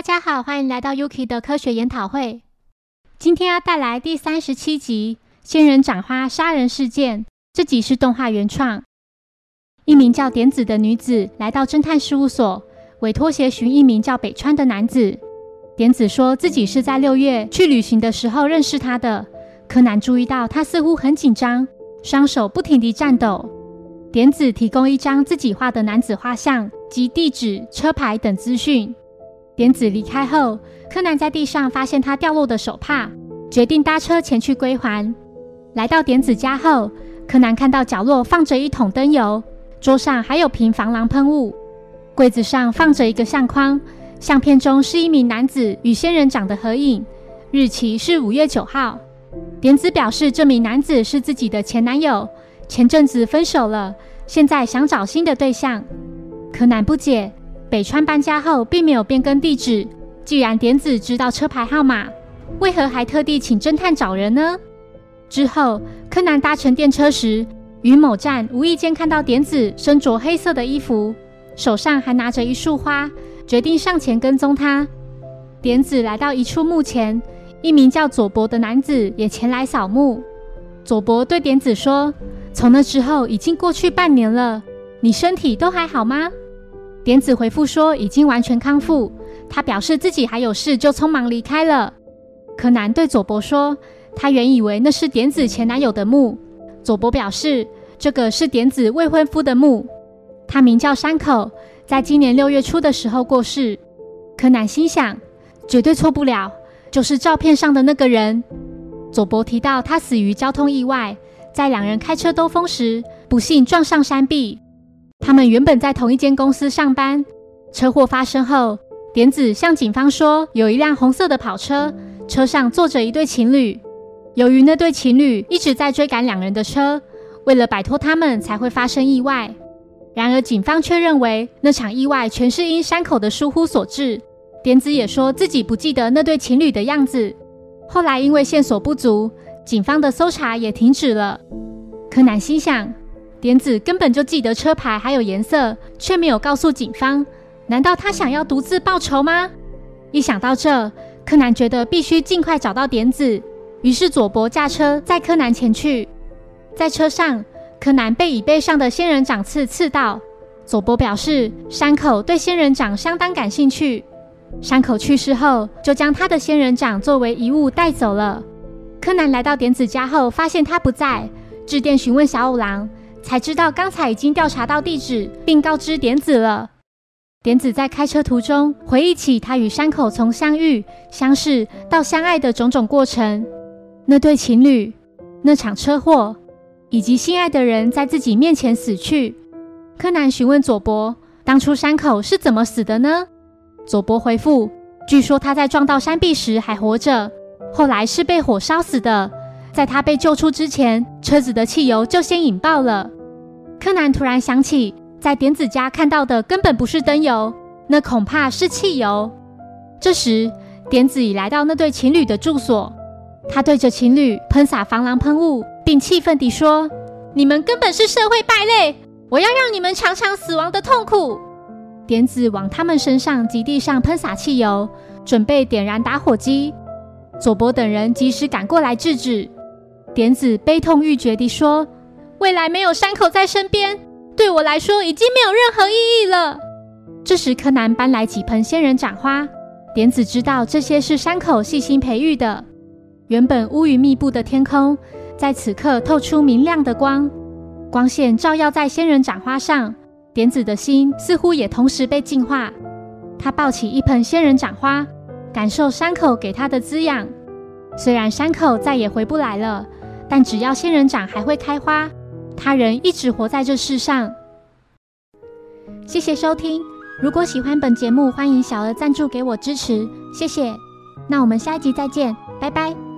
大家好，欢迎来到 Yuki 的科学研讨会。今天要带来第三十七集《仙人掌花杀人事件》。这集是动画原创。一名叫点子的女子来到侦探事务所，委托协寻一名叫北川的男子。点子说自己是在六月去旅行的时候认识他的。柯南注意到他似乎很紧张，双手不停地颤抖。点子提供一张自己画的男子画像及地址、车牌等资讯。点子离开后，柯南在地上发现他掉落的手帕，决定搭车前去归还。来到点子家后，柯南看到角落放着一桶灯油，桌上还有瓶防狼喷雾，柜子上放着一个相框，相片中是一名男子与仙人掌的合影，日期是五月九号。点子表示，这名男子是自己的前男友，前阵子分手了，现在想找新的对象。柯南不解。北川搬家后并没有变更地址，既然点子知道车牌号码，为何还特地请侦探找人呢？之后，柯南搭乘电车时，于某站无意间看到点子身着黑色的衣服，手上还拿着一束花，决定上前跟踪他。点子来到一处墓前，一名叫佐伯的男子也前来扫墓。佐伯对点子说：“从那之后已经过去半年了，你身体都还好吗？”点子回复说已经完全康复，他表示自己还有事，就匆忙离开了。柯南对佐伯说，他原以为那是点子前男友的墓。佐伯表示，这个是点子未婚夫的墓，他名叫山口，在今年六月初的时候过世。柯南心想，绝对错不了，就是照片上的那个人。佐伯提到他死于交通意外，在两人开车兜风时，不幸撞上山壁。他们原本在同一间公司上班。车祸发生后，点子向警方说，有一辆红色的跑车，车上坐着一对情侣。由于那对情侣一直在追赶两人的车，为了摆脱他们，才会发生意外。然而，警方却认为那场意外全是因山口的疏忽所致。点子也说自己不记得那对情侣的样子。后来因为线索不足，警方的搜查也停止了。柯南心想。点子根本就记得车牌还有颜色，却没有告诉警方。难道他想要独自报仇吗？一想到这，柯南觉得必须尽快找到点子。于是佐伯驾车载柯南前去。在车上，柯南被椅背上的仙人掌刺刺到。佐伯表示，山口对仙人掌相当感兴趣。山口去世后，就将他的仙人掌作为遗物带走了。柯南来到点子家后，发现他不在，致电询问小五郎。才知道刚才已经调查到地址，并告知点子了。点子在开车途中回忆起他与山口从相遇、相识到相爱的种种过程，那对情侣、那场车祸，以及心爱的人在自己面前死去。柯南询问佐伯，当初山口是怎么死的呢？佐伯回复：据说他在撞到山壁时还活着，后来是被火烧死的。在他被救出之前，车子的汽油就先引爆了。柯南突然想起，在点子家看到的根本不是灯油，那恐怕是汽油。这时，点子已来到那对情侣的住所，他对着情侣喷洒防狼喷雾，并气愤地说：“你们根本是社会败类，我要让你们尝尝死亡的痛苦。”点子往他们身上及地上喷洒汽油，准备点燃打火机。佐伯等人及时赶过来制止。点子悲痛欲绝地说：“未来没有山口在身边，对我来说已经没有任何意义了。”这时，柯南搬来几盆仙人掌花。点子知道这些是山口细心培育的。原本乌云密布的天空，在此刻透出明亮的光，光线照耀在仙人掌花上。点子的心似乎也同时被净化。他抱起一盆仙人掌花，感受山口给他的滋养。虽然山口再也回不来了。但只要仙人掌还会开花，他人一直活在这世上。谢谢收听，如果喜欢本节目，欢迎小额赞助给我支持，谢谢。那我们下一集再见，拜拜。